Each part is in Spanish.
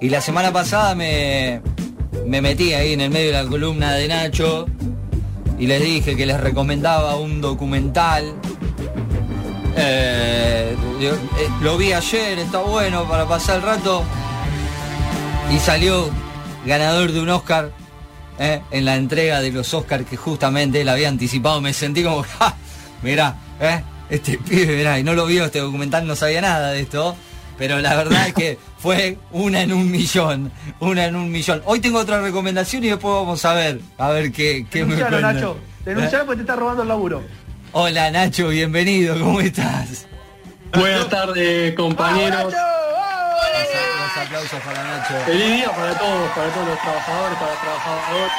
Y la semana pasada me, me metí ahí en el medio de la columna de Nacho y les dije que les recomendaba un documental. Eh, eh, lo vi ayer, está bueno para pasar el rato. Y salió ganador de un Oscar eh, en la entrega de los Oscars que justamente él había anticipado. Me sentí como, ja, mirá, este pibe, mirá, y no lo vio este documental, no sabía nada de esto. Pero la verdad es que fue una en un millón, una en un millón. Hoy tengo otra recomendación y después vamos a ver, a ver qué, qué me cuentan. Nacho. Denuncialo porque te está robando el laburo. Hola Nacho, bienvenido, ¿cómo estás? Buenas tardes, compañeros. Aplausos para Nacho. Feliz día para todos, para todos los trabajadores, para las trabajadoras.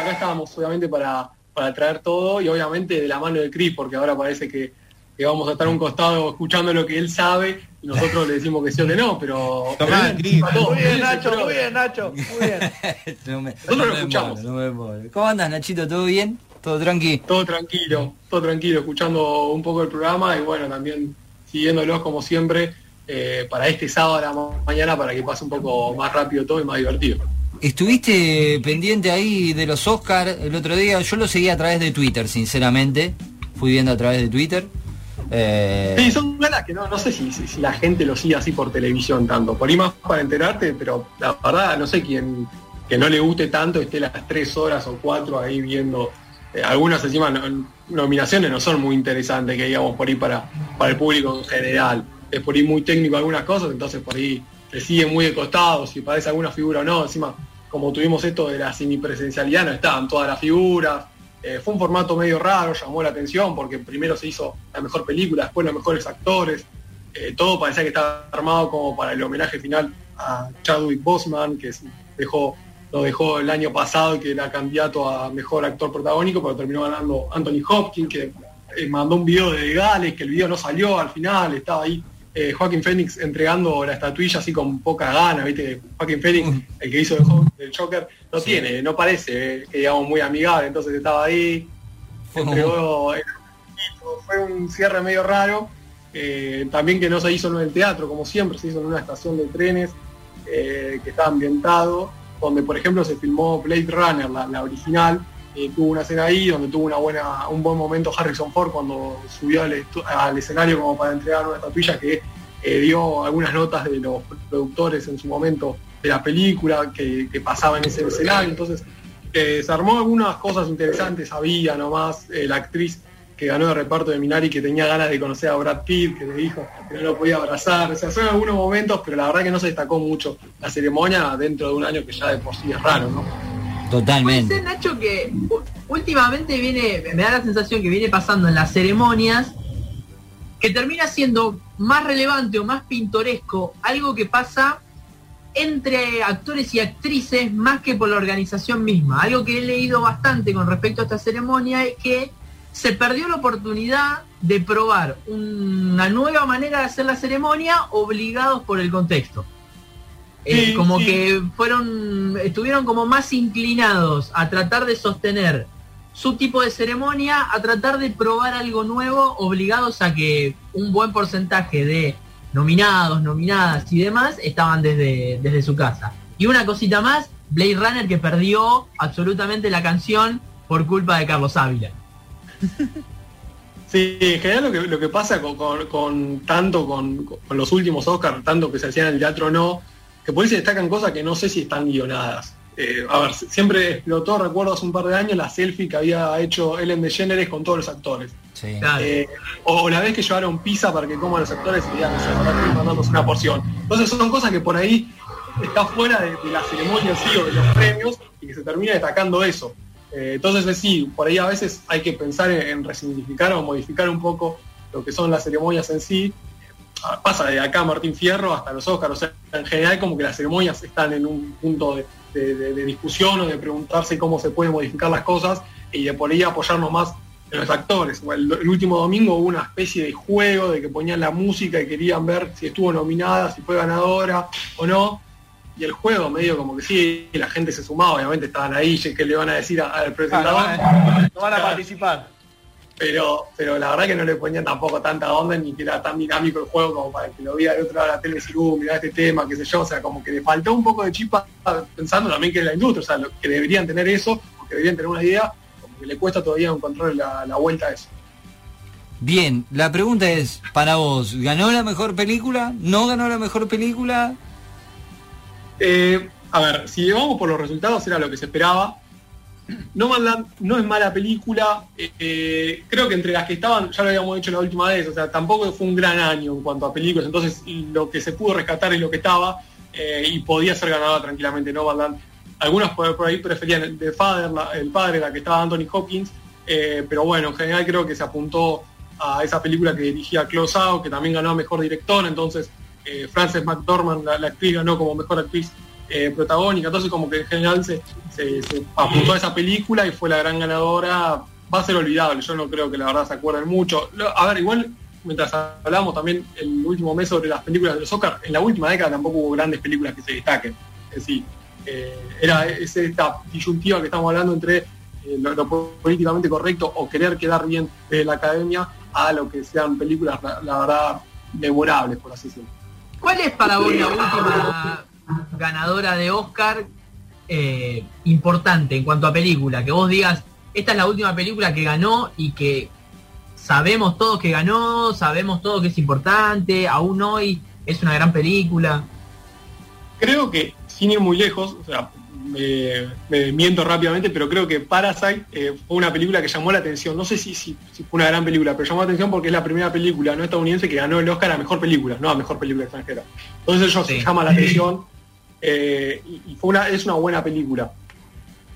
Acá estábamos obviamente para, para traer todo y obviamente de la mano de Cris, porque ahora parece que, que vamos a estar a un costado escuchando lo que él sabe y nosotros le decimos que sí o que no, pero... Tomá, Cris. Muy bien, Nacho, muy bien, Nacho. Muy bien. No me- Nosotros no lo me escuchamos. no. ¿Cómo andas Nachito? ¿Todo bien? ¿Todo tranqui? Todo tranquilo, todo tranquilo, escuchando un poco el programa y bueno, también siguiéndolos como siempre eh, para este sábado a la ma- mañana para que pase un poco más rápido todo y más divertido. Estuviste pendiente ahí de los Oscars el otro día. Yo lo seguí a través de Twitter, sinceramente. Fui viendo a través de Twitter. Eh, Sí, son ganas que no, no sé si, la gente lo sigue así por televisión tanto. Por ahí más para enterarte, pero la verdad no sé quién que no le guste tanto esté las tres horas o cuatro ahí viendo. eh, algunas encima no- nominaciones no son muy interesantes que digamos por ahí para, para el público en general. Es por ahí muy técnico algunas cosas, entonces por ahí te sigue muy de costado, si parece alguna figura o no. Encima, como tuvimos esto de la semipresencialidad, no estaban todas las figuras. Eh, fue un formato medio raro, llamó la atención porque primero se hizo la mejor película, después los mejores actores. Eh, todo parecía que estaba armado como para el homenaje final a Chadwick Boseman, que dejó, lo dejó el año pasado y que era candidato a mejor actor protagónico, pero terminó ganando Anthony Hopkins, que eh, mandó un video de Gales, que el video no salió al final, estaba ahí eh, Joaquín Phoenix entregando la estatuilla así con poca gana, viste, Joaquín Phoenix, el que hizo del Joker, no Sí. tiene, no parece, eh, que digamos muy amigable, entonces estaba ahí, entregó el- fue un cierre medio raro, eh, también que no se hizo en el teatro, como siempre, se hizo en una estación de trenes eh, que está ambientado, donde por ejemplo se filmó Blade Runner, la, la original, tuvo una escena ahí donde tuvo una buena, un buen momento Harrison Ford cuando subió al, escenario como para entregar una estatuilla que eh, dio algunas notas de los productores en su momento de la película que, pasaba en ese escenario, entonces eh, se armó algunas cosas interesantes, había nomás eh, la actriz que ganó de reparto de Minari que tenía ganas de conocer a Brad Pitt, que le dijo que no lo podía abrazar, o sea, son algunos momentos, pero la verdad que no se destacó mucho la ceremonia dentro de un año que ya de por sí es raro, ¿no? Puede Totalmente. ser, Nacho, que últimamente viene, me da la sensación que viene pasando en las ceremonias, que termina siendo más relevante o más pintoresco algo que pasa entre actores y actrices más que por la organización misma. Algo que he leído bastante con respecto a esta ceremonia es que se perdió la oportunidad de probar una nueva manera de hacer la ceremonia obligados por el contexto. Eh, como que fueron, estuvieron como más inclinados a tratar de sostener su tipo de ceremonia, a tratar de probar algo nuevo, obligados a que un buen porcentaje de nominados, nominadas y demás estaban desde, desde su casa. Y una cosita más, Blade Runner que perdió absolutamente la canción por culpa de Carlos Ávila. Sí, en general lo que, lo que pasa con, con- con tanto con, con los últimos Oscars, tanto que se hacían en el teatro o no, que por ahí se destacan cosas que no sé si están guionadas. Eh, a ver, siempre explotó, recuerdo hace un par de años, la selfie que había hecho Ellen DeGeneres con todos los actores. Sí. Eh, o la vez que llevaron pizza para que coman los actores y digan, mandándonos una porción. Entonces son cosas que por ahí está fuera de, de la ceremonia en sí o de los premios y que se termina destacando eso. Eh, entonces eh, sí, por ahí a veces hay que pensar en, en resignificar o modificar un poco lo que son las ceremonias en sí. Ah, Pasa de acá Martín Fierro hasta los Óscar, o sea, en general como que las ceremonias están en un punto de, de- de- de discusión o de preguntarse cómo se pueden modificar las cosas y de por ahí apoyarnos más en los actores. El, el último domingo hubo una especie de juego de que ponían la música y querían ver si estuvo nominada, si fue ganadora o no. Y el juego medio como que sí, la gente se sumaba, obviamente estaban ahí, que le van a decir a- al presentador. Ah, no van a participar. Pero, pero la verdad que no le ponían tampoco tanta onda ni que era tan dinámico el juego como para que lo viera de otro lado de la tele y decir, uh, mirá este tema, qué sé yo, o sea, como que le faltó un poco de chispa pensando también que es la industria, o sea, lo- que deberían tener eso, o que deberían tener una idea, como que le cuesta todavía encontrar la, la vuelta a eso. Bien, la pregunta es, para vos, ¿ganó la mejor película? ¿No ganó la mejor película? Eh, a ver, si vamos por los resultados, era lo que se esperaba. Nomadland no es mala película. eh, eh, creo que entre las que estaban, ya lo habíamos dicho la última vez, o sea, tampoco fue un gran año en cuanto a películas. Entonces, lo que se pudo rescatar es lo que estaba eh, y podía ser ganada tranquilamente Nomadland. Algunos por, por ahí preferían The Father, el padre, la que estaba Anthony Hopkins. pero bueno, en general creo que se apuntó a esa película que dirigía Klaus Zhao, que también ganó a mejor director. Entonces, Frances McDormand, la, la actriz, ganó como mejor actriz eh, protagónica, entonces como que en general se, apuntó a esa película y fue la gran ganadora, va a ser olvidable, yo no creo que la verdad se acuerden mucho. A ver, igual, mientras hablamos también el último mes sobre las películas de los Oscar, en la última década tampoco hubo grandes películas que se destaquen. Es decir, eh, era es esta disyuntiva que estamos hablando entre eh, lo, lo políticamente correcto o querer quedar bien de la academia a lo que sean películas, la, la verdad, memorables, por así decirlo. ¿Cuál es para vos la última ganadora de Oscar eh, importante en cuanto a película? Que vos digas, esta es la última película que ganó y que sabemos todos que ganó, sabemos todos que es importante, aún hoy es una gran película. creo que, sin ir muy lejos, o sea, me, me miento rápidamente, pero creo que Parasite eh, fue una película que llamó la atención. No sé si, si, si fue una gran película, pero llamó la atención porque es la primera película no estadounidense que ganó el Oscar a mejor película, no a mejor película extranjera. Entonces eso Sí. llama la atención eh, y, fue una, es una buena película.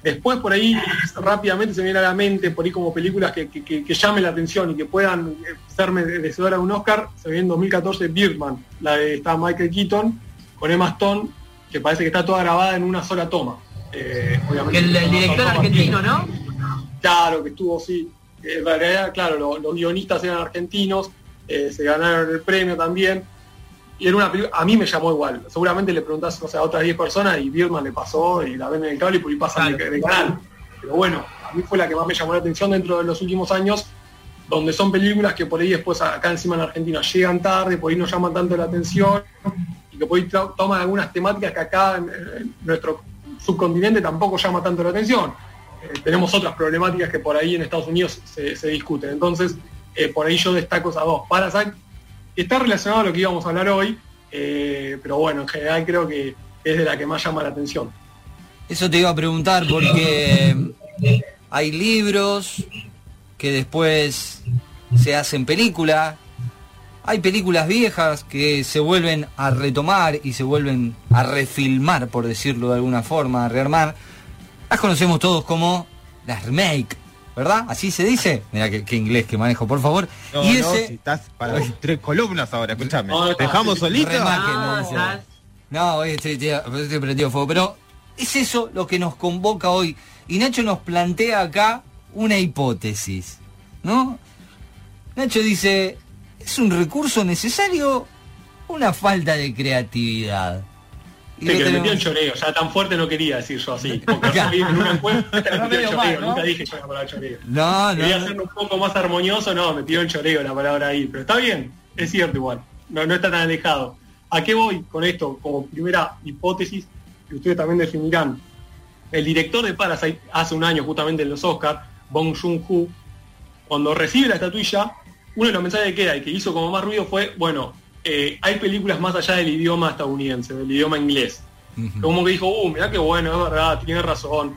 Después por ahí rápidamente se me viene a la mente, por ahí como películas que, que, que- que llamen la atención y que puedan eh, ser merecedoras de un Oscar, se ve en 2014 Birdman, la de está Michael Keaton con Emma Stone, que parece que está toda grabada en una sola toma. Eh, obviamente, el, director argentino. ¿no? Claro, que estuvo sí. En realidad, claro, lo- los guionistas eran argentinos, eh, se ganaron el premio también. Y era una película, a mí me llamó igual. Seguramente le preguntás o sea, a otras 10 personas y Birdman le pasó y la ven en el cable y por ahí pasan de, de canal. Pero bueno, a mí fue la que más me llamó la atención dentro de los últimos años, donde son películas que por ahí después acá encima en Argentina llegan tarde, por ahí no llaman tanto la atención y que por ahí to- toman algunas temáticas que acá en, en nuestro subcontinente tampoco llama tanto la atención. Eh, tenemos otras problemáticas que por ahí en Estados Unidos se, se discuten. Entonces, eh, por ahí yo destaco esas dos. Parasite está relacionado a lo que íbamos a hablar hoy, eh, pero bueno, en general creo que es de la que más llama la atención. Eso te iba a preguntar porque hay libros que después se hacen películas, hay películas viejas que se vuelven a retomar y se vuelven a refilmar, por decirlo de alguna forma, a rearmar. Las conocemos todos como las remake, ¿verdad? Así se dice. Mira qué, qué inglés que manejo, por favor. No, y no, ese... si estás para tres columnas ahora, escúchame. No, no, ¿Te dejamos solito? Ah, me dice. No, hoy estoy, estoy, estoy prendido fuego, pero es eso lo que nos convoca hoy. Y Nacho nos plantea acá una hipótesis, ¿no? Nacho dice, ¿es un recurso necesario o una falta de creatividad? Sí, que metió en choreo, ya tan fuerte no quería decir yo así. Porque en una encuesta No metió choreo, mal, ¿no? nunca dije yo la palabra choreo. No, Quería hacerlo un poco más armonioso, no, me pidió en choreo la palabra ahí, pero está bien, es cierto igual, no, no está tan alejado. ¿A qué voy con esto? Como primera hipótesis, que ustedes también definirán. El director de Parasite, hace un año justamente en los Oscars, Bong Joon-ho, cuando recibe la estatuilla, uno de los mensajes que queda y que hizo como más ruido fue, bueno, eh, hay películas más allá del idioma estadounidense, del idioma inglés. Como que dijo, uh, mirá qué bueno, es verdad, tiene razón.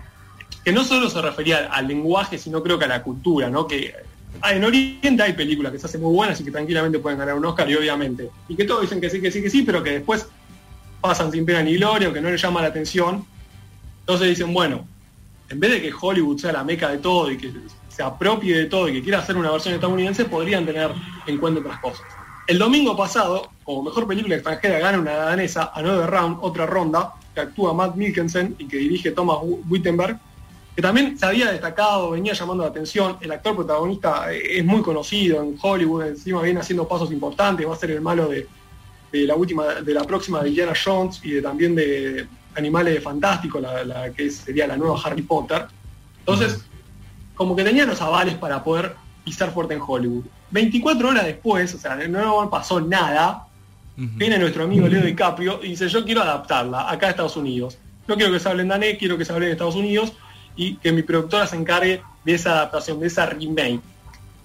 Que no solo se refería al lenguaje, sino creo que a la cultura, ¿no? Que ah, en Oriente hay películas que se hacen muy buenas y que tranquilamente pueden ganar un Oscar, y obviamente. Y que todos dicen que sí, que sí, que sí, pero que después pasan sin pena ni gloria o que no les llama la atención. Entonces dicen, bueno, en vez de que Hollywood sea la meca de todo y que se apropie de todo y que quiera hacer una versión estadounidense, podrían tener en cuenta otras cosas. El domingo pasado, como mejor película extranjera, gana una danesa, Another Round, otra ronda, que actúa Matt Mikkelsen y que dirige Thomas Wittenberg, que también se había destacado, venía llamando la atención. El actor protagonista eh, es muy conocido en Hollywood, encima viene haciendo pasos importantes, va a ser el malo de, de la última, de la próxima de Indiana Jones y de, también de Animales Fantásticos, la, la que sería la nueva Harry Potter. Entonces, como que tenía los avales para poder pisar fuerte en Hollywood. 24 horas después, o sea, no pasó nada, Ujú. viene nuestro amigo Leo DiCaprio y dice, yo quiero adaptarla acá a Estados Unidos. No quiero que se hable en danés, quiero que se hable en Estados Unidos y que mi productora se encargue de esa adaptación, de esa remake.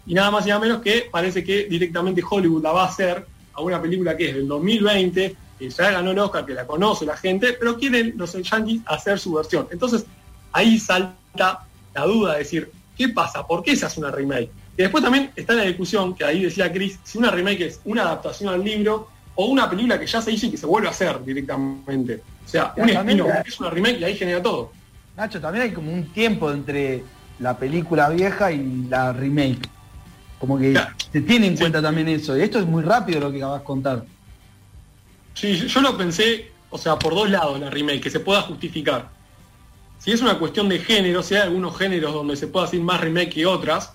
Y nada más y nada menos que parece que directamente Hollywood la va a hacer a una película que es del 2020, que ya ganó el Oscar, que la conoce la gente, pero quieren los yankees hacer su versión. Entonces, ahí salta la duda de decir, ¿qué pasa? ¿Por qué se hace una remake? Y después también está la discusión, que ahí decía Chris, si una remake es una adaptación al libro o una película que ya se hizo y que se vuelve a hacer directamente. O sea, un espino es una remake y ahí genera todo. Nacho, también hay como un tiempo entre la película vieja y la remake. Como que Claro. se tiene en Sí. cuenta también eso. Y esto es muy rápido lo que acabas de contar. Sí, yo- lo pensé, o sea, por dos lados la remake, que se pueda justificar. Si es una cuestión de género, si hay algunos géneros donde se puede hacer más remake que otras,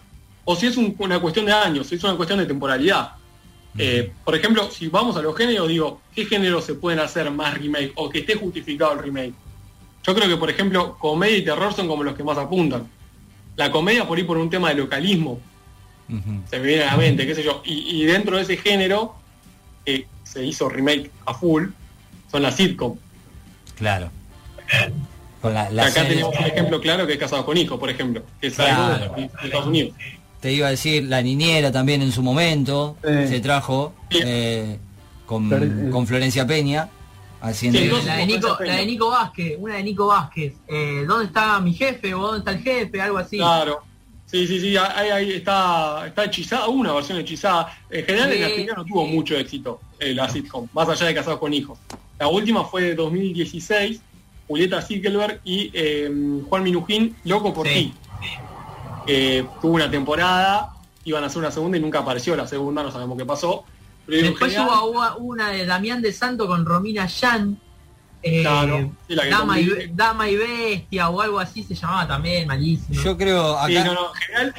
o si es un- una cuestión de años, si es una cuestión de temporalidad. Eh, por ejemplo, si vamos a los géneros, digo, ¿qué géneros se pueden hacer más remake o que esté justificado el remake? Yo creo que, por ejemplo, comedia y terror son como los que más apuntan. La comedia por ahí por un tema de localismo, se me viene a la mente, qué sé yo. Y, y dentro de ese género, que se hizo remake a full, son las sitcom. Claro. Con la, la acá serie- tenemos un ejemplo claro que es Casado con Hijos, por ejemplo, que es Claro. algo de, de Estados Unidos. Te iba a decir, la niñera también en su momento Sí. se trajo eh, con, Pero, eh, con Florencia Peña haciendo... Sí, La de, Nico, la de Nico Vázquez, una de Nico Vázquez. Eh, ¿Dónde está mi jefe o dónde está el jefe? Algo así. Claro. Sí, sí, sí, ahí, ahí está, está hechizada, una versión hechizada. En general en Argentina no tuvo sí. mucho éxito eh, la sitcom, más allá de Casados con Hijos. La última fue de 2016, Julieta Zickelberg y eh, Juan Minujín, Loco por Sí. ti. Eh, tuvo una temporada, iban a hacer una segunda y nunca apareció la segunda, no sabemos qué pasó. Pero Después hubo una de Damián de Santo con Romina Yan. eh, Claro, sí, la que Dama, y, Dama y Bestia o algo así se llamaba también, malísimo. Yo creo acá... Sí, no, no, en general.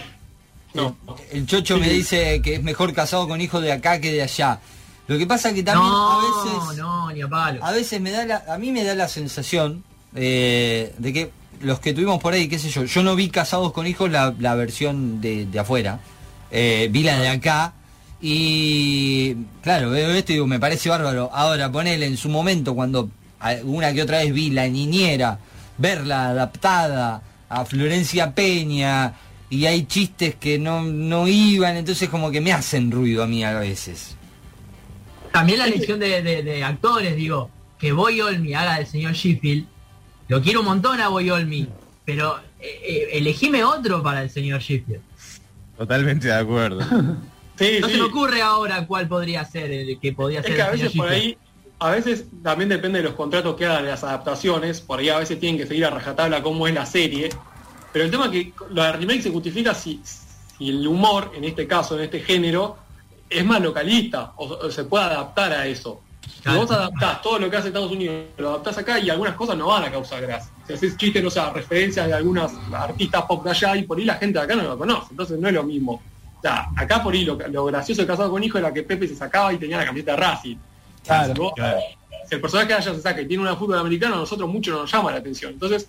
No. El chocho Sí, me dice que es mejor casado con hijos de acá que de allá. Lo que pasa que también no, a veces... no, ni a palo. A veces me da la, a mí me da la sensación eh, de que los que tuvimos por ahí, qué sé yo, yo no vi casados con hijos la, la versión de, de afuera, eh, vi la de acá y claro, veo esto y digo, me parece bárbaro. Ahora ponele en su momento cuando una que otra vez vi la niñera, verla adaptada a Florencia Peña y hay chistes que no, no iban, entonces como que me hacen ruido a mí a veces. También la elección de, de- actores, digo, que Boy Olmi haga del señor Sheffield. Lo quiero un montón a Boy Olmi, pero eh, eh, elegime otro para el señor Sheffield. Totalmente de acuerdo. Sí, No sí. se me ocurre ahora cuál podría ser el que podría Es ser que a veces por ahí, a veces también depende de los contratos que hagan de las adaptaciones, por ahí a veces tienen que seguir a rajatabla cómo es la serie, pero el tema es que la remake se justifica si, si el humor, en este caso, en este género, es más localista, o, o se puede adaptar a eso. Claro. vos adaptás todo lo que hace Estados Unidos, lo adaptás acá y algunas cosas no van a causar gracia. Si haces chistes, o sea, referencias de algunas artistas pop de allá y por ahí la gente de acá no lo conoce, entonces no es lo mismo. O sea, acá por ahí lo, lo gracioso de Casado con Hijo era que Pepe se sacaba y tenía la camiseta de Racing. Claro. Si, vos- si el personaje allá se saca y tiene una fútbol americano, a nosotros mucho nos llama la atención. Entonces,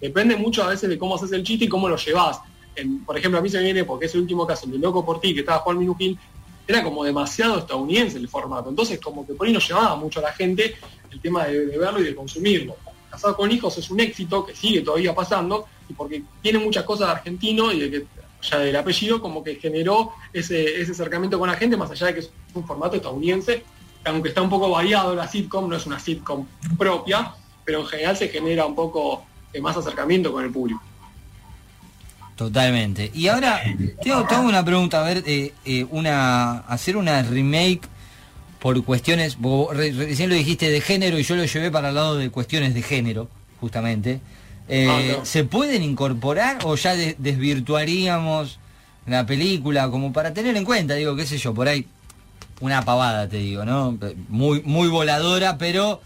depende mucho a veces de cómo haces el chiste y cómo lo llevas. En- por ejemplo, a mí se me viene, porque es el último caso, el de Loco por ti, que estaba Juan Minujín, era como demasiado estadounidense el formato. Entonces, como que por ahí no llevaba mucho a la gente el tema de, de verlo y de consumirlo. Casado con hijos es un éxito que sigue todavía pasando y porque tiene muchas cosas de argentino y de que ya del apellido como que generó ese, ese acercamiento con la gente, más allá de que es un formato estadounidense, que aunque está un poco variado la sitcom, no es una sitcom propia, pero en general se genera un poco más acercamiento con el público. Totalmente. Y ahora, tengo, tengo una pregunta, a ver, eh, eh, una, hacer una remake por cuestiones, vos re- recién lo dijiste de género y yo lo llevé para el lado de cuestiones de género, justamente. Eh, Ah. ¿Se pueden incorporar o ya de- desvirtuaríamos la película como para tener en cuenta, digo, qué sé yo, por ahí una pavada, te digo, ¿no? Muy, muy voladora, pero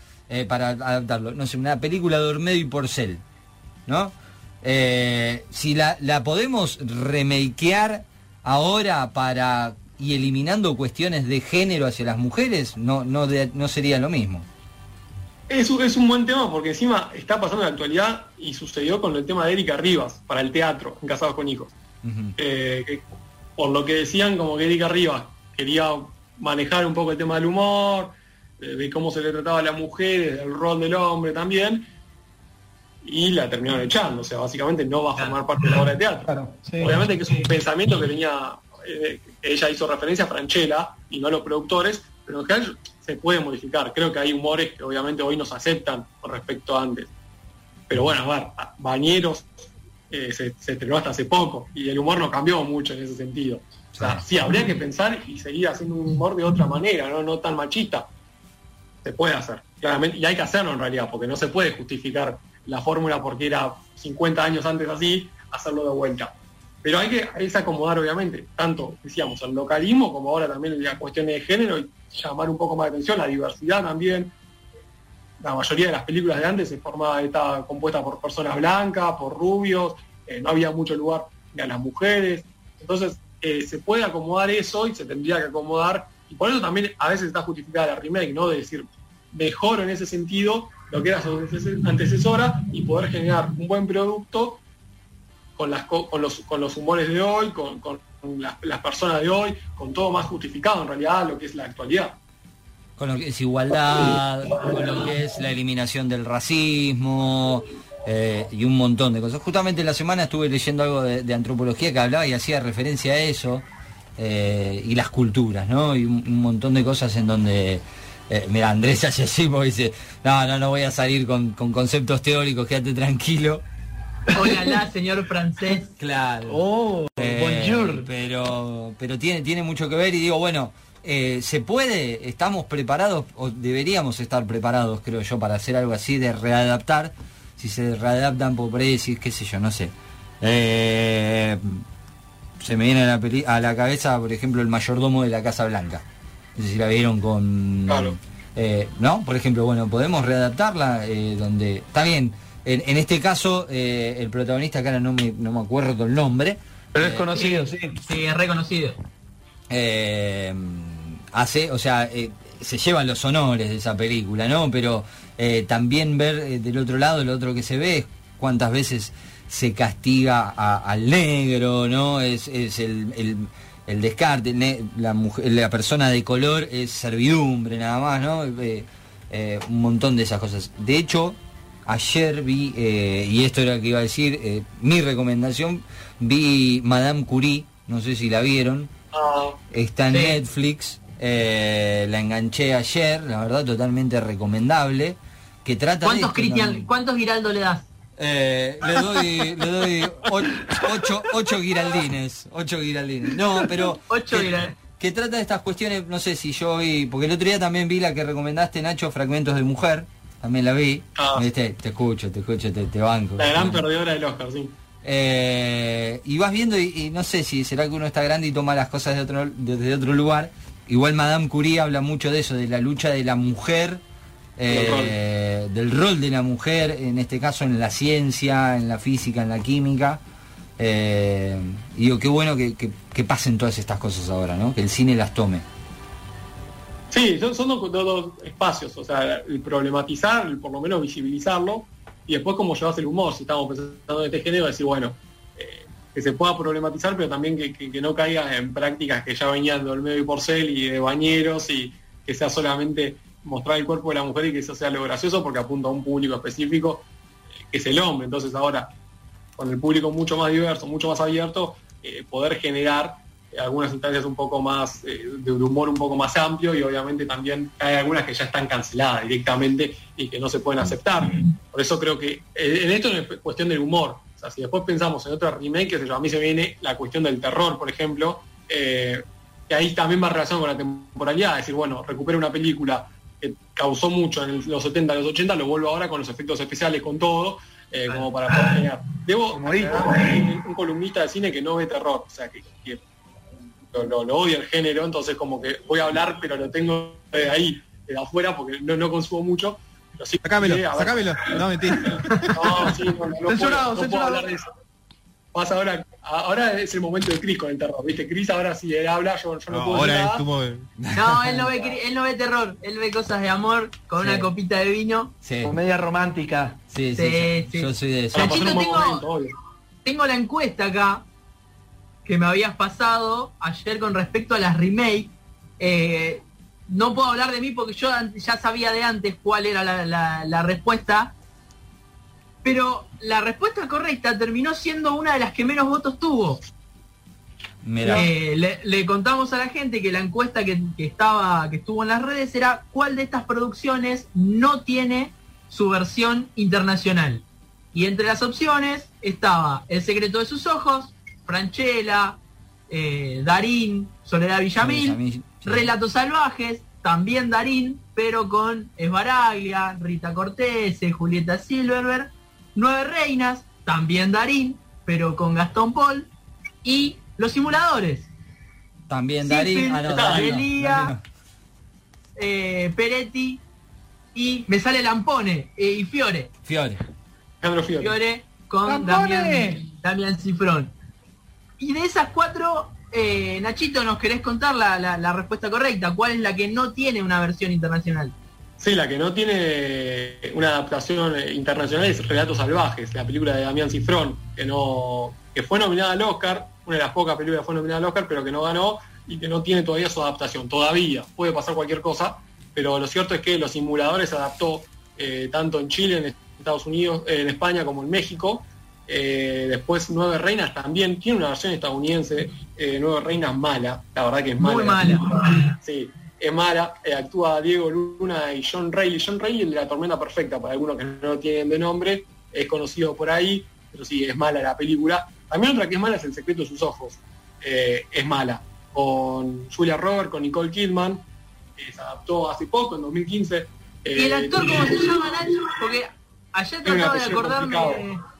para adaptarlo, no sé, una película de Ormedo y Porcel, ¿no? Eh, si la, la podemos remakear ahora para y eliminando cuestiones de género hacia las mujeres, no, no, de- no sería lo mismo. Es, un- es un buen tema porque encima está pasando en la actualidad y sucedió con el tema de Erika Rivas para el teatro en Casados con Hijos. Eh, que por lo que decían, como que Erika Rivas quería manejar un poco el tema del humor, de, de cómo se le trataba a las mujeres, del rol del hombre también, y la terminaron echando. O sea, básicamente no va a formar parte de la obra de teatro. Claro, sí. Obviamente que es un pensamiento que tenía, eh, ella hizo referencia a Franchella y no a los productores, pero en general se puede modificar. Creo que hay humores que obviamente hoy nos aceptan con respecto a antes. Pero bueno, a ver, Bañeros eh, se, se estrenó hasta hace poco y el humor no cambió mucho en ese sentido. O sea, sí, habría que pensar y seguir haciendo un humor de otra manera, no, no tan machista. Se puede hacer, claramente, y hay que hacerlo en realidad, porque no se puede justificar la fórmula porque era 50 años antes así, hacerlo de vuelta. Pero hay que, acomodar, obviamente, tanto, decíamos, el localismo como ahora también la cuestión de género y llamar un poco más de atención, la diversidad también. La mayoría de las películas de antes se formaba, estaba compuesta por personas blancas, por rubios, eh, no había mucho lugar a las mujeres. Entonces, eh, se puede acomodar eso y se tendría que acomodar. Y por eso también a veces está justificada la remake, ¿no? De decir, mejor en ese sentido lo que era su anteces- antecesora y poder generar un buen producto con, los, humores de hoy, con, las, personas de hoy, con todo más justificado en realidad lo que es la actualidad. con lo que es igualdad, con lo que es la eliminación del racismo eh, y un montón de cosas. Justamente la semana estuve leyendo algo de, antropología que hablaba y hacía referencia a eso eh, y las culturas, ¿no? Y un montón de cosas en donde, eh, mira, Andrés hace así porque dice, no, no, no voy a salir con, con conceptos teóricos, quédate tranquilo. Hola, señor francés. Claro. Oh, Eh, bonjour. pero pero tiene, tiene mucho que ver y digo, bueno, eh, ¿se puede? ¿Estamos preparados o deberíamos estar preparados, creo yo, para hacer algo así de readaptar? Si se readaptan por ahí, decir, qué sé yo, no sé. Eh, se me viene a la, a la cabeza, por ejemplo, el mayordomo de la Casa Blanca. No sé si la vieron con... Claro. eh, ¿No? Por ejemplo, bueno, podemos readaptarla eh, donde... Está bien, en, en este caso, eh, el protagonista, que ahora no me, no me acuerdo el nombre, Pero es conocido, sí. Sí, es reconocido. hace, o sea, se llevan los honores de esa película, ¿no? Pero también ver del otro lado, lo otro que se ve es cuántas veces se castiga a- al negro, ¿no? Es, es el, el- el descarte, la, mujer, la persona de color es servidumbre nada más, ¿no? Eh, eh, un montón de esas cosas. De hecho, ayer vi, eh, y esto era lo que iba a decir, mi recomendación, vi Madame Curie, no sé si la vieron, Ah, Está en Sí. Netflix, la enganché ayer, la verdad totalmente recomendable. Que trata ¿Cuántos de Cristian, cuántos Giraldo le das? Eh, le doy, le doy ocho, ocho giraldines, ocho giraldines. No, pero Ocho que, giraldines. que trata de estas cuestiones, no sé si yo vi, porque el otro día también vi la que recomendaste, Nacho, Fragmentos de Mujer, también la vi. Ah. ¿Viste? Te escucho, te escucho, te, te banco. la gran perdedora del Oscar, sí. Eh, y vas viendo y, y no sé si será que uno está grande y toma las cosas de otro, desde otro lugar. Igual Madame Curie habla mucho de eso, de la lucha de la mujer, eh, del rol de la mujer, en este caso en la ciencia, en la física, en la química. Eh, y digo, qué bueno que, que- que pasen todas estas cosas ahora, ¿no? Que el cine las tome. Sí, son, son dos, dos- dos espacios, o sea, el problematizar, el por lo menos visibilizarlo, y después cómo llevas el humor, si estamos pensando en este género, decir, bueno, eh, que se pueda problematizar, pero también que, que- que no caiga en prácticas que ya venían del medio y porcel y de bañeros, y que sea solamente mostrar el cuerpo de la mujer y que eso sea lo gracioso, porque apunta a un público específico, eh, que es el hombre. Entonces ahora, con el público mucho más diverso, mucho más abierto, eh, poder generar eh, algunas instancias un poco más de humor un poco más amplio y obviamente también hay algunas que ya están canceladas directamente y que no se pueden aceptar. Por eso creo que en esto es cuestión del humor. O sea, si después pensamos en otra remake, que a mí se viene la cuestión del terror, por ejemplo, que ahí también va relacionado con la temporalidad, es decir, bueno, recupera una película que causó mucho en los 70, los 80, lo vuelvo ahora con los efectos especiales, con todo, eh, como para poder generar. Debo un columnista de cine que no ve terror, o sea, que, que lo, lo- lo odia el género, entonces como que voy a hablar, pero lo tengo de ahí, de afuera, porque no, no consumo mucho. Pero sí, Sacámelo. No, mentira. No, sí, no, no, no puedo, no puedo hablar de eso. Pasa ahora, ahora es el momento de Chris con el terror, ¿viste? Chris ahora si él habla, yo, yo no, No, puedo ahora decir es nada. como. No, él no ve, él no ve terror, él ve cosas de amor con Sí. una copita de vino. Sí, Comedia romántica. sí, sí, Sí, yo, sí. yo soy de eso. Tengo- momento. Tengo la encuesta acá. que me habías pasado ayer con respecto a las remake. Eh, no puedo hablar de mí porque yo ya sabía de antes cuál era la, la- la respuesta. Pero la respuesta correcta terminó siendo una de las que menos votos tuvo. Eh, le, le contamos a la gente que la encuesta que, que estaba, que estuvo en las redes era cuál de estas producciones no tiene su versión internacional. Y entre las opciones estaba El secreto de sus ojos, Franchella, eh, Darín, Soledad Villamil, Villamil, sí. Relatos Salvajes, también Darín, pero con Esbaraglia, Rita Cortese, Julieta Silverberg, Nueve Reinas, también Darín, pero con Gastón Paul, y Los Simuladores, también Darín. Ah, no, Darín no, Delia, Darín no. eh, Peretti, y me sale Lampone, eh, y Fiore, Fiore. Fiore. Fiore con ¡Lampone! Damián, Damián Cifrón. Y de esas cuatro, eh, Nachito, ¿nos querés contar la, la- la respuesta correcta? ¿Cuál es la que no tiene una versión internacional? Sí, la que no tiene una adaptación internacional es Relatos Salvajes, la película de Damián Cifrón, que no que fue nominada al Oscar, una de las pocas películas que fue nominada al Oscar, pero que no ganó y que no tiene todavía su adaptación. Todavía puede pasar cualquier cosa, pero lo cierto es que Los Simuladores se adaptó eh, tanto en Chile, en Estados Unidos, eh, en España como en México. Eh, después Nueve Reinas también tiene una versión estadounidense, Nueve Reinas mala, la verdad que es mala. Muy mala. Sí, es mala. Eh, actúa Diego Luna y John Reilly. John Reilly, el de la tormenta perfecta, para algunos que no tienen de nombre, es conocido por ahí, pero sí, es mala la película. También otra que es mala es El secreto de sus ojos. Eh, es mala. Con Julia Roberts, con Nicole Kidman, que se adaptó hace poco, en 2015. ¿Y el Eh, actor cómo se llama, Nacho? Porque ayer trataba de acordarme... complicado.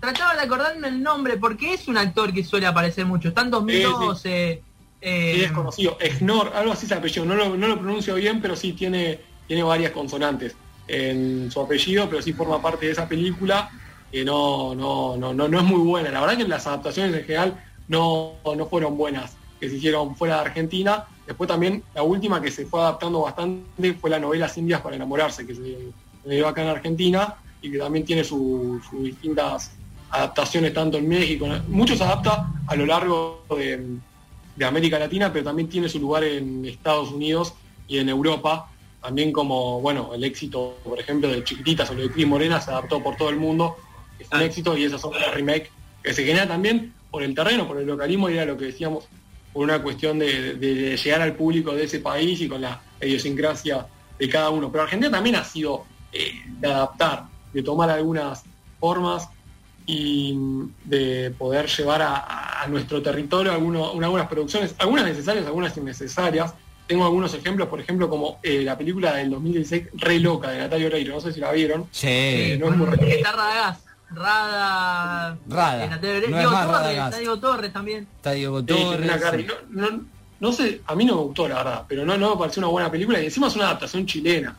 Trataba de acordarme el nombre, porque es un actor que suele aparecer mucho. Está en 2012. Eh, es conocido. Egnor, algo así es el apellido. No lo, no pronuncio bien, pero sí tiene, tiene varias consonantes en su apellido, pero sí forma parte de esa película que no, no, no, no, no es muy buena. La verdad que las adaptaciones en general no, no fueron buenas, que se hicieron fuera de Argentina. Después también la última que se fue adaptando bastante fue la novela Indias para enamorarse, que se, se dio acá en Argentina y que también tiene su- sus distintas adaptaciones tanto en México. Mucho se adapta a lo largo de, de América Latina, pero también tiene su lugar en Estados Unidos y en Europa, también como, bueno, el éxito, por ejemplo, de Chiquititas o de Cris Morena se adaptó por todo el mundo, fue un éxito y esas son las remake que se genera también por el terreno, por el localismo, y era lo que decíamos, por una cuestión de, de- de llegar al público de ese país y con la idiosincrasia de cada uno. Pero Argentina también ha sido eh, de adaptar, de tomar algunas formas y de poder llevar a, a nuestro territorio alguno- algunas producciones, algunas necesarias, algunas innecesarias. Tengo algunos ejemplos, por ejemplo, como eh, la película del 2016, Re Loca, de Natalia Oreiro, no sé si la vieron. Sí. Eh, no es muy Está Radagás. Rada. Rada. eh, Natalia Oreiro. No es Diego más Torres, Radagás. está Diego Torres también. Está Diego Torres. sí. no, no- no sé, a mí no me gustó la verdad, pero no, no me pareció una buena película y encima es una adaptación chilena.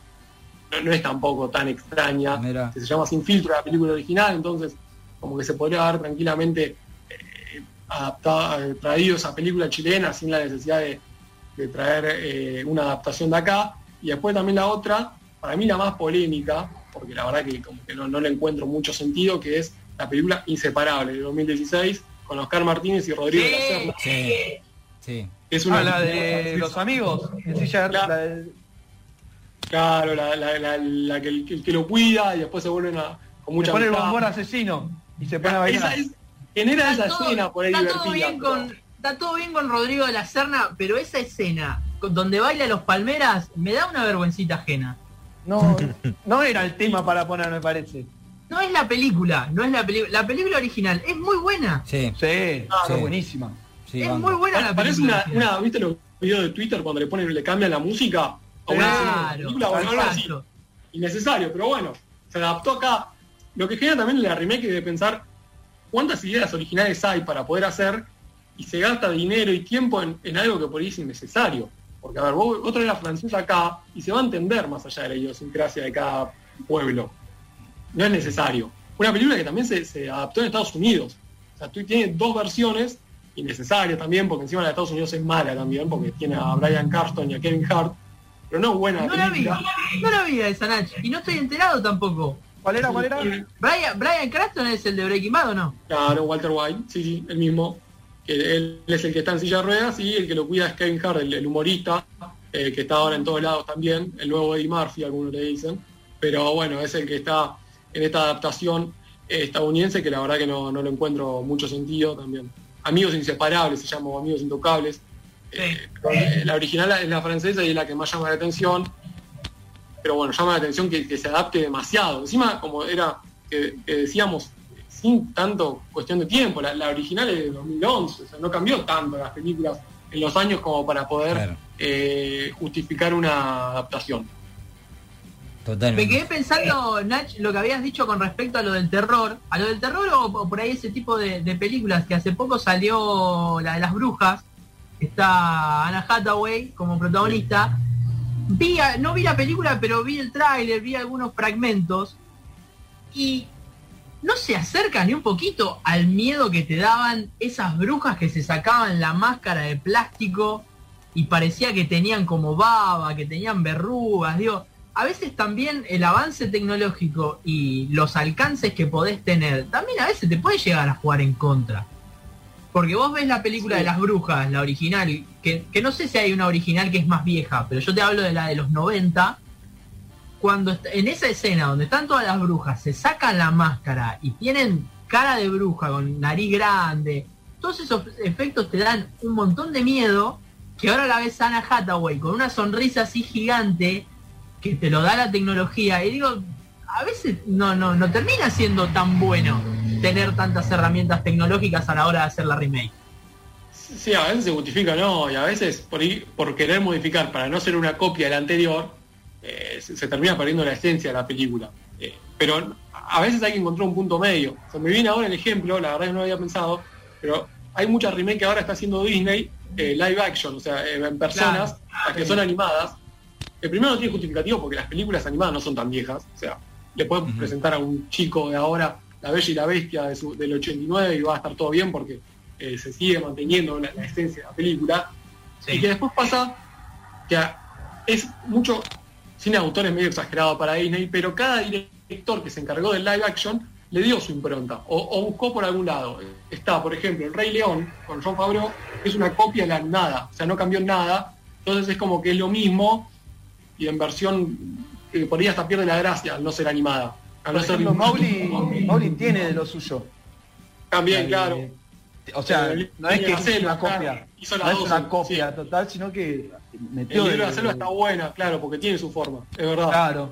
No, no es tampoco tan extraña. Mira. se llama Sin filtro la película original, entonces como que se podría haber tranquilamente eh, adaptado, eh, traído esa película chilena sin la necesidad de, de traer eh, una adaptación de acá. Y después también la otra, para mí la más polémica, porque la verdad que como que no, no le encuentro mucho sentido, que es la película Inseparable de 2016 con Oscar Martínez y Rodrigo Sí. de la Serna. Sí. Sí. Es una Ah, la de los amigos. La- la de- Claro, la, la- la- la que, el, el que lo cuida y después se vuelven a con se mucha pone el bombón asesino y se pone a bailar. Esa es- genera esa Está todo- escena por ahí está todo bien pero- con Está todo bien con Rodrigo de la Serna, pero esa escena con- donde baila los palmeras me da una vergüencita ajena. No, no era el tema para poner, me parece. No es la película, no es la película. La película original es muy buena. Sí. Sí, Ah, sí. buenísima. sí, es banco. muy buena la Parece película. una, una, ¿viste los videos de Twitter cuando le ponen, le cambian la música? A una Claro, película o algo así. exacto. Innecesario, pero bueno, se adaptó acá. Lo que genera también la remake es de pensar cuántas ideas originales hay para poder hacer y se gasta dinero y tiempo en, en algo que por ahí es innecesario. Porque, a ver, vos, vos traes la francesa acá y se va a entender más allá de la idiosincrasia de cada pueblo. No es necesario. Una película que también se, se adaptó en Estados Unidos. O sea, tú tienes dos versiones innecesarias también, porque encima la de Estados Unidos es mala también, porque tiene a Brian Carston y a Kevin Hart, pero no es buena No la vi, no la vi esa Nach. Y no estoy enterado tampoco. ¿Cuál era? ¿Cuál era? Brian, Brian Cranston es el de Breaking Bad o no? Claro, Walter White, sí, sí, el mismo. que él es el que está en silla de ruedas y el que lo cuida es Kevin Hart, el, el humorista, eh, que está ahora en todos lados también, el nuevo Eddie Murphy, algunos le dicen, pero bueno, es el que está en esta adaptación estadounidense que la verdad que no, no lo encuentro mucho sentido también. Amigos inseparables se llama, Amigos Intocables. Eh, la original es la francesa y es la que más llama la atención. Pero bueno, llama la atención que, que se adapte demasiado. Encima, como era que, que decíamos, sin tanto cuestión de tiempo, la, la original es de 2011, o sea, no cambió tanto las películas en los años como para poder Claro. eh, justificar una adaptación. Totalmente. Me quedé pensando, Nach, lo que habías dicho con respecto a lo del terror. A lo del terror o, o por ahí ese tipo de, de películas que hace poco salió la de las brujas. Está Anna Hathaway como protagonista. No vi la película, pero vi el tráiler, vi algunos fragmentos. Y no se acerca ni un poquito al miedo que te daban esas brujas que se sacaban la máscara de plástico y parecía que tenían como baba, que tenían verrugas, digo, a veces también el avance tecnológico y los alcances que podés tener, también a veces te puede llegar a jugar en contra. Porque vos ves la película Sí. de las brujas, la original, que, que no sé si hay una original que es más vieja, pero yo te hablo de la de los 90, cuando en esa escena donde están todas las brujas, se sacan la máscara y tienen cara de bruja con nariz grande, todos esos efectos te dan un montón de miedo, que ahora la ves a Anna Hathaway con una sonrisa así gigante que te lo da la tecnología y digo, a veces no, no, no termina siendo tan bueno tener tantas herramientas tecnológicas a la hora de hacer la remake. Sí, a veces se justifica, no, y a veces por, ir- por querer modificar para no ser una copia de la anterior, eh, se, se termina perdiendo la esencia de la película. Eh, pero a veces hay que encontrar un punto medio. O sea, me viene ahora el ejemplo, la verdad que no había pensado, pero hay muchas remake que ahora está haciendo Disney, eh, live action, o sea, en personas, Claro. las que son animadas. El primero no tiene justificativo porque las películas animadas no son tan viejas, o sea, le pueden presentar a un chico de ahora La Bella y la Bestia de su- del 89 y va a estar todo bien porque eh, se sigue manteniendo la, la esencia de la película. Y que después pasa que es mucho cine de autor es medio exagerado para Disney, pero cada director que se encargó del live action le dio su impronta o, o buscó por algún lado. Está, por ejemplo, El Rey León con John Favreau, que es una copia de la nada, o sea, no cambió nada. Entonces es como que es lo mismo y en versión que por ahí hasta pierde la gracia al no ser animada. Por ejemplo, Mauli, Mauli tiene de lo suyo. También, Eh, claro. O sea, no es que selva, una copia. claro, hizo la No es una copia total, sino que El metió libro de selva está buena, claro, porque tiene su forma, es verdad. Claro.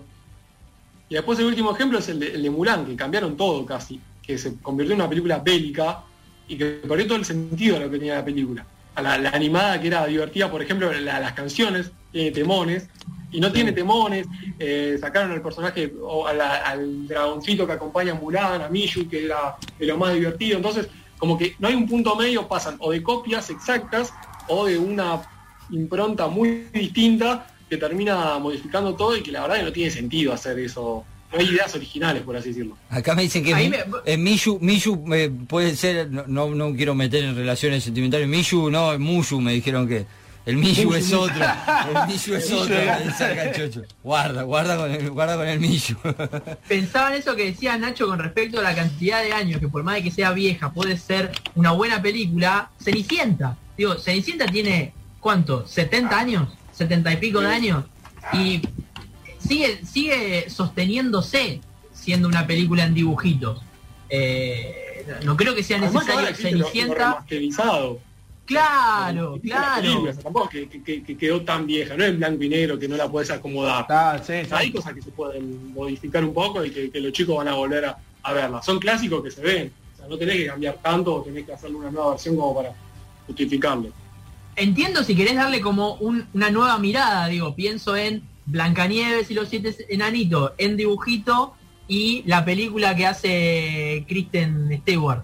Y después el último ejemplo es el de, el de Mulan, que cambiaron todo casi, que se convirtió en una película bélica y que perdió todo el sentido de lo que tenía la película. A la, la animada que era divertida, por ejemplo, la- las canciones, tiene temones, y no tiene temones, eh, sacaron al personaje, o a la- al dragoncito que acompaña a Mulan, a Mishu, que era de lo más divertido, entonces como que no hay un punto medio, pasan o de copias exactas o de una impronta muy distinta que termina modificando todo y que la verdad que no tiene sentido hacer eso. No hay ideas originales, por así decirlo. Acá me dicen que Ahí Mi- me- eh, Mishu, Mishu eh, puede ser, no, no, no quiero meter en relaciones sentimentales, Mishu no, es Mushu, me dijeron que el Mishu es otro, el Mishu es otro. Guarda, guarda con el, guarda con el Mishu. Pensaba en eso que decía Nacho con respecto a la cantidad de años que por más de que sea vieja puede ser una buena película. Cenicienta. Digo, Cenicienta tiene, ¿cuánto? ¿70 años? ¿70 y pico de años? Y sigue, sigue sosteniéndose siendo una película en dibujitos. Eh, no creo que sea necesario lo- lo Claro, claro. tampoco es que, que- que quedó tan vieja, no es en blanco y negro que no la puedes acomodar. Ah, sí, sí. Hay cosas que se pueden modificar un poco y que, que los chicos van a volver a, a verlas. Son clásicos que se ven. O sea, no tenés que cambiar tanto o tenés que hacerle una nueva versión como para justificarlo. entiendo si querés darle como un- una nueva mirada, digo, pienso en Blancanieves y los siete enanitos en dibujito y la película que hace Kristen Stewart,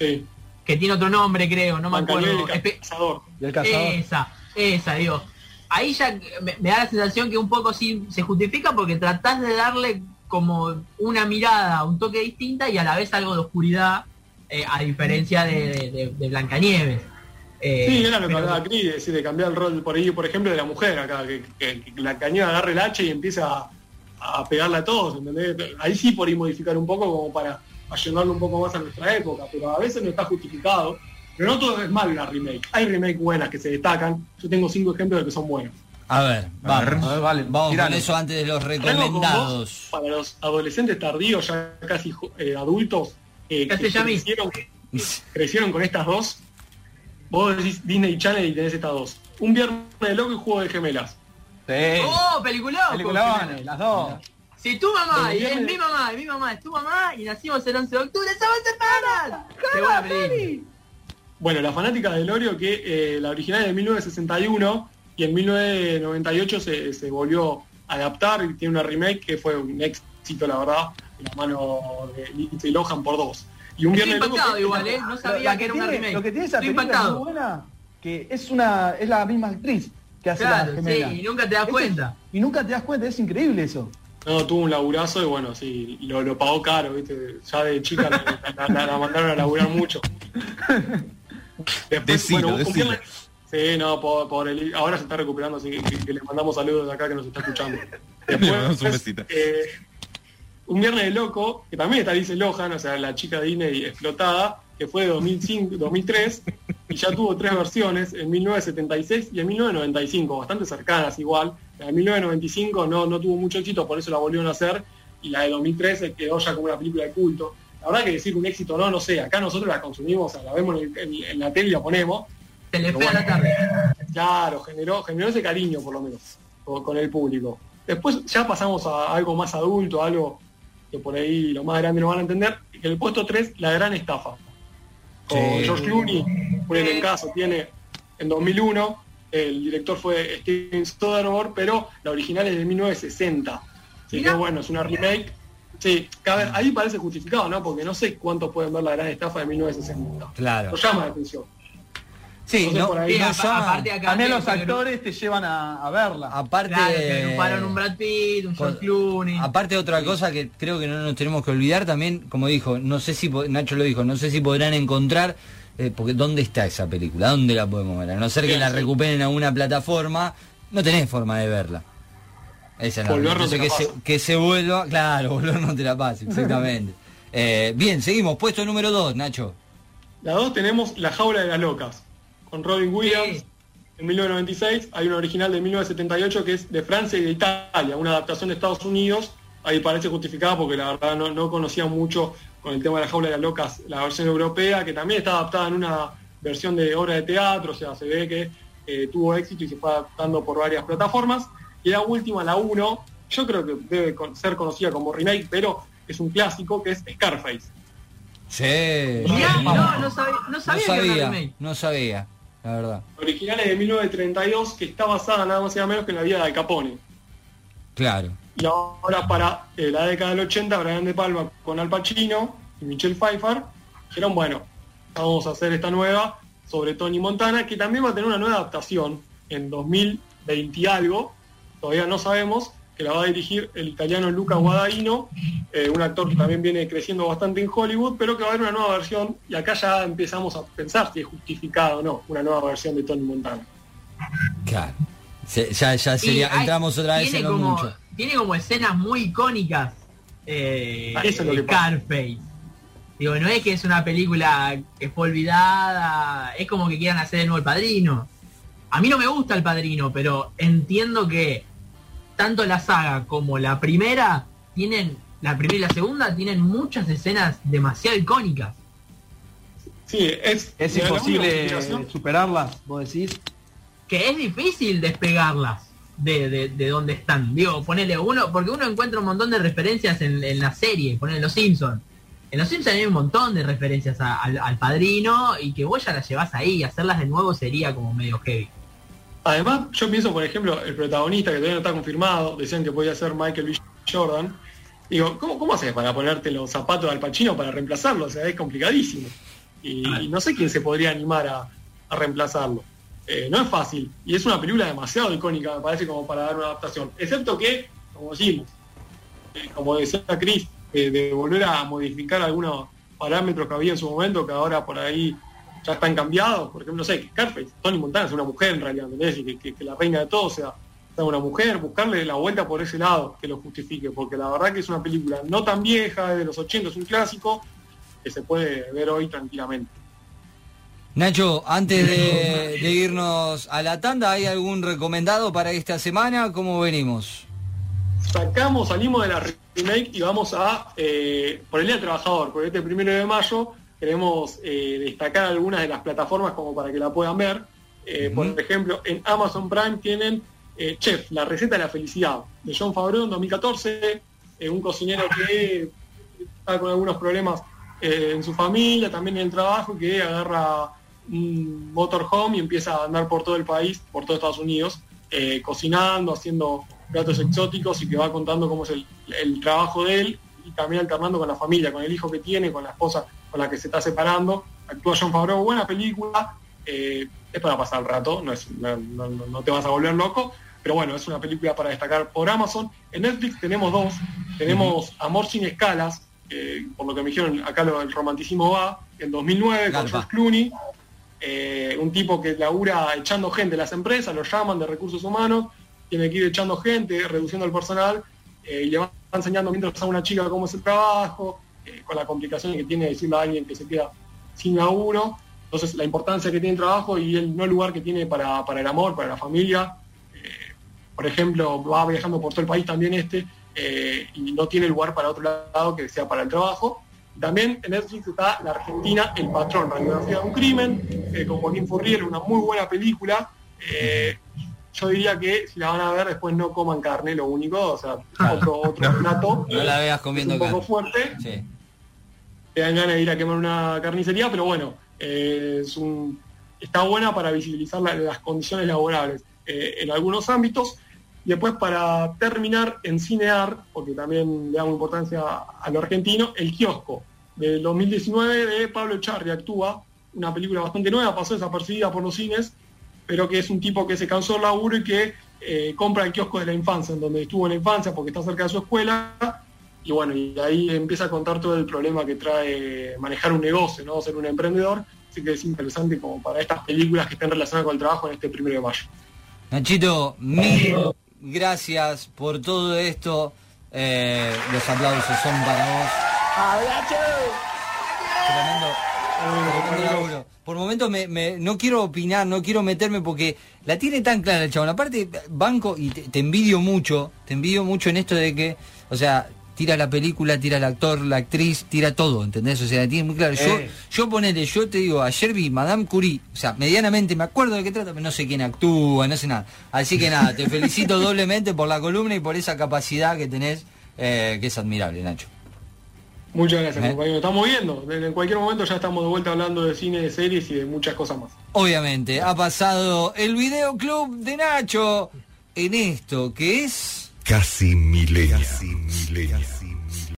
Sí. Que tiene otro nombre creo, no me acuerdo. y Cazador. Y el cazador. esa, esa, digo. Ahí ya me, me da la sensación que un poco sí se justifica porque tratás de darle como una mirada, un toque distinta y a la vez algo de oscuridad, eh, a diferencia de, de- de- de Blancanieves. Eh, Sí, era lo que pero- hablaba Cris, de, decir, de cambiar el rol por ahí, por ejemplo, de la mujer acá, que, que- que la cañera agarre el hacha y empieza a, a pegarle a todos, ¿entendés? Ahí sí por ahí modificar un poco como para ayudarle un poco más a nuestra época, pero a veces no está justificado Pero no todo es malo la remake. Hay remake buenas que se destacan. Yo tengo cinco ejemplos de que son buenos. A ver, vamos. ver. A ver, vale, Vamos tiralo. con eso antes de los recomendados. para los adolescentes tardíos, ya casi eh, adultos, eh, que crecieron, crecieron con estas dos. Vos decís Disney Channel y tenés estas dos. Un viernes de loco y juego de gemelas. Sí. ¡Oh, peliculón! Peliculones, las dos. Si tu mamá, y es mi mamá, y mi mamá es tu mamá, y nacimos el 11 de octubre, ¡somos hermanas! ¡Qué buena película! Bueno, la fanática de Lorio, que eh, la original es de 1961 y en 1998 se, se volvió a adaptar y tiene una remake que fue un éxito, la verdad, en la mano de Lindsay Lohan por dos. Y un Estoy loco impactado igual, ¿eh? No Pero sabía la que era una tiene- remake. Lo que tiene esa Estoy película es muy buena, que es una es la misma actriz que hace Claro, la gemela. sí, y nunca te das cuenta. Y nunca te das cuenta, es increíble eso. No, tuvo un laburazo y bueno, sí, lo, lo pagó caro, ¿viste? Ya de chica la, la- la- la mandaron a laburar mucho. Decilo, un decilo. viernes- Sí, no, por, por el, ahora se está recuperando, así que, que le mandamos saludos de acá que nos está escuchando. Le mandamos un besito. eh, un viernes de loco, que también está Lindsay Lohan, o sea, la chica de Disney explotada, que fue de 2005, 2003, y ya tuvo tres versiones, en 1976 y en 1995, bastante cercanas igual. La de 1995 no, no tuvo mucho éxito, por eso la volvieron a hacer, y la de 2013 quedó ya como una película de culto. La verdad que decir un éxito no, no sé, acá nosotros la consumimos, o sea, la vemos en, el- en- en la tele y la ponemos, Telefe a la tarde. Claro, generó, generó ese cariño por lo menos con, el público. Después ya pasamos a algo más adulto, algo que por ahí los más grandes no van a entender, que el puesto 3, La Gran Estafa. Con Sí. George Clooney, un el caso, tiene en 2001, el director fue Steven Soderbergh, pero la original es de 1960. Así que bueno, es una remake. Sí, que a ver, ahí parece justificado, ¿no? Porque no sé cuántos pueden ver La Gran Estafa de 1960. Claro. Nos llama la atención. Sí, no, por ahí no llama- aparte acá También los actores te llevan a, a verla. aparte Claro, un Brad Pitt, un George Con- Clooney. Aparte otra cosa que creo que no nos tenemos que olvidar también, como dijo, no sé si Nacho lo dijo, no sé si podrán encontrar eh, porque dónde está esa película, dónde la podemos ver, a no ser que la sí. recuperen a una plataforma, no tenés forma de verla. Esa es la Volver no te que la se, que se vuelva, claro, volver no te la pasa, exactamente. Eh, bien, seguimos, puesto número 2, Nacho. La dos tenemos La Jaula de las Locas, con Robin Williams, Sí. en 1996. Hay una original de 1978 que es de Francia y de Italia, una adaptación de Estados Unidos. Ahí parece justificada porque la verdad no, no conocía mucho con el tema de La Jaula de las Locas la versión europea, que también está adaptada en una versión de obra de teatro, o sea, se ve que eh, tuvo éxito y se fue adaptando por varias plataformas. Y la última, la 1, yo creo que debe con- ser conocida como remake, pero es un clásico que es Scarface. Sí. No, no, no sabía, no no sabía que era remake. no sabía, la verdad. original es de 1932, que está basada nada más y nada menos que en la vida de Capone. Claro. Y ahora para eh, la década del 80, Brian De Palma con Al Pacino y Michelle Pfeiffer dijeron, bueno, vamos a hacer esta nueva sobre Tony Montana, que también va a tener una nueva adaptación en 2020 y algo, todavía no sabemos, que la va a dirigir el italiano Luca Guadagnino, eh, un actor que también viene creciendo bastante en Hollywood, pero que va a haber una nueva versión, y acá ya empezamos a pensar si es justificado o no una nueva versión de Tony Montana. Claro. Se- ya, ya sería, hay- entramos otra vez tiene en lo como, mucho. Tiene como escenas muy icónicas. Eh, Ah, eso es lo que. Scarface. Digo, no es que es una película que fue olvidada, es como que quieran hacer de nuevo el padrino. A mí no me gusta el padrino, pero entiendo que tanto la saga como la primera tienen, la primera y la segunda tienen muchas escenas demasiado icónicas. Sí, es, Es imposible superarlas, vos decís. que es difícil despegarlas de, de, de donde están. Digo, ponele uno, porque uno encuentra un montón de referencias en, en la serie, ponele Los Simpsons. En Los Simpsons hay un montón de referencias a- al, al padrino y que vos ya las llevas ahí, hacerlas de nuevo sería como medio heavy. Además, yo pienso, por ejemplo, el protagonista que todavía no está confirmado, decían que podía ser Michael B. Jordan. Digo, ¿cómo, cómo haces para ponerte los zapatos Al Pacino para reemplazarlo? O sea, es complicadísimo. Y, y no sé quién se podría animar a, a reemplazarlo. Eh, no es fácil. Y es una película demasiado icónica, me parece, como para dar una adaptación. Excepto que, como decimos, eh, como decía Chris, eh, de volver a modificar algunos parámetros que había en su momento, que ahora por ahí ya están cambiados. Por ejemplo, no sé, que Scarface, Tony Montana es una mujer en realidad, ¿entendés? Y que, que- que la reina de todo sea, sea una mujer, buscarle la vuelta por ese lado que lo justifique, porque la verdad que es una película no tan vieja, es de los 80, es un clásico, que se puede ver hoy tranquilamente. Nacho, antes de, de irnos a la tanda, ¿hay algún recomendado para esta semana? ¿Cómo venimos? Sacamos, salimos de la remake y vamos a, eh, por el Día del Trabajador, por este primero de mayo, queremos eh, destacar algunas de las plataformas como para que la puedan ver. Eh, Por ejemplo, en Amazon Prime tienen eh, Chef, la receta de la felicidad, de John Favreau en 2014, eh, un cocinero que está con algunos problemas en su familia, también en el trabajo, que agarra un motorhome y empieza a andar por todo el país, por todo Estados Unidos, cocinando, haciendo platos exóticos y que va contando cómo es el, el trabajo de él y también alternando con la familia, con el hijo que tiene, con la esposa con la que se está separando. Actúa John Favreau, buena película, eh, es para pasar el rato, no, es, no, no- no te vas a volver loco, pero bueno, es una película para destacar por Amazon. En Netflix tenemos dos, tenemos Amor sin escalas, eh, por lo que me dijeron, acá lo, el romanticismo va, en 2009 con. George Clooney, eh, un tipo que labura echando gente en las empresas, lo llaman de recursos humanos, tiene que ir echando gente, reduciendo el personal, eh, y le va enseñando mientras a una chica cómo es el trabajo, eh, con la complicación que tiene decirle a alguien que se queda sin laburo. Entonces, la importancia que tiene el trabajo y el no lugar que tiene para, para el amor, para la familia. Eh, por ejemplo, va viajando por todo el país también este, eh, y no tiene lugar para otro lado que sea para el trabajo. También en Netflix está La Argentina, El Patrón, radiografía de un crimen, eh, con Joaquín Furriel, una muy buena película. Eh, yo diría que si la van a ver después no coman carne, lo único, o sea, otro, otro plato. No la veas Es comiendo un poco carne. fuerte, Sí. Te dan ganas de ir a quemar una carnicería, pero bueno, eh, está buena para visibilizar la- las condiciones laborales eh, en algunos ámbitos. Y después para terminar en Cinear, porque también le damos importancia a, lo argentino, El Kiosco, del 2019 de Pablo Charri, actúa, una película bastante nueva, pasó desapercibida por los cines, pero que es un tipo que se cansó del laburo y que eh, compra el kiosco de la infancia, en donde estuvo en la infancia porque está cerca de su escuela, y bueno, y ahí empieza a contar todo el problema que trae manejar un negocio, ¿no? Ser un emprendedor, así que es interesante como para estas películas que estén relacionadas con el trabajo en este primero de mayo. Nachito, mil gracias por todo esto. Eh, los aplausos son para vos. Tremendo, tremendo. Por momentos me, me- no quiero opinar, no quiero meterme porque la tiene tan clara el chabón. Aparte, banco, y te, te envidio mucho, te envidio mucho en esto de que, o sea, tira la película, tira el actor, la actriz, tira todo, ¿entendés? O sea, tiene muy claro. Yo, Eh. yo ponele, yo te digo, ayer vi Madame Curie, o sea, medianamente me acuerdo de qué trata, pero no sé quién actúa, no sé nada. Así que nada, te felicito doblemente por la columna y por esa capacidad que tenés, eh, que es admirable, Nacho. Muchas gracias, ¿Eh? compañero. Estamos viendo, en cualquier momento ya estamos de vuelta hablando de cine, de series y de muchas cosas más. Obviamente, ha pasado el videoclub de Nacho en esto que es... Casi milenia. Casi milenia.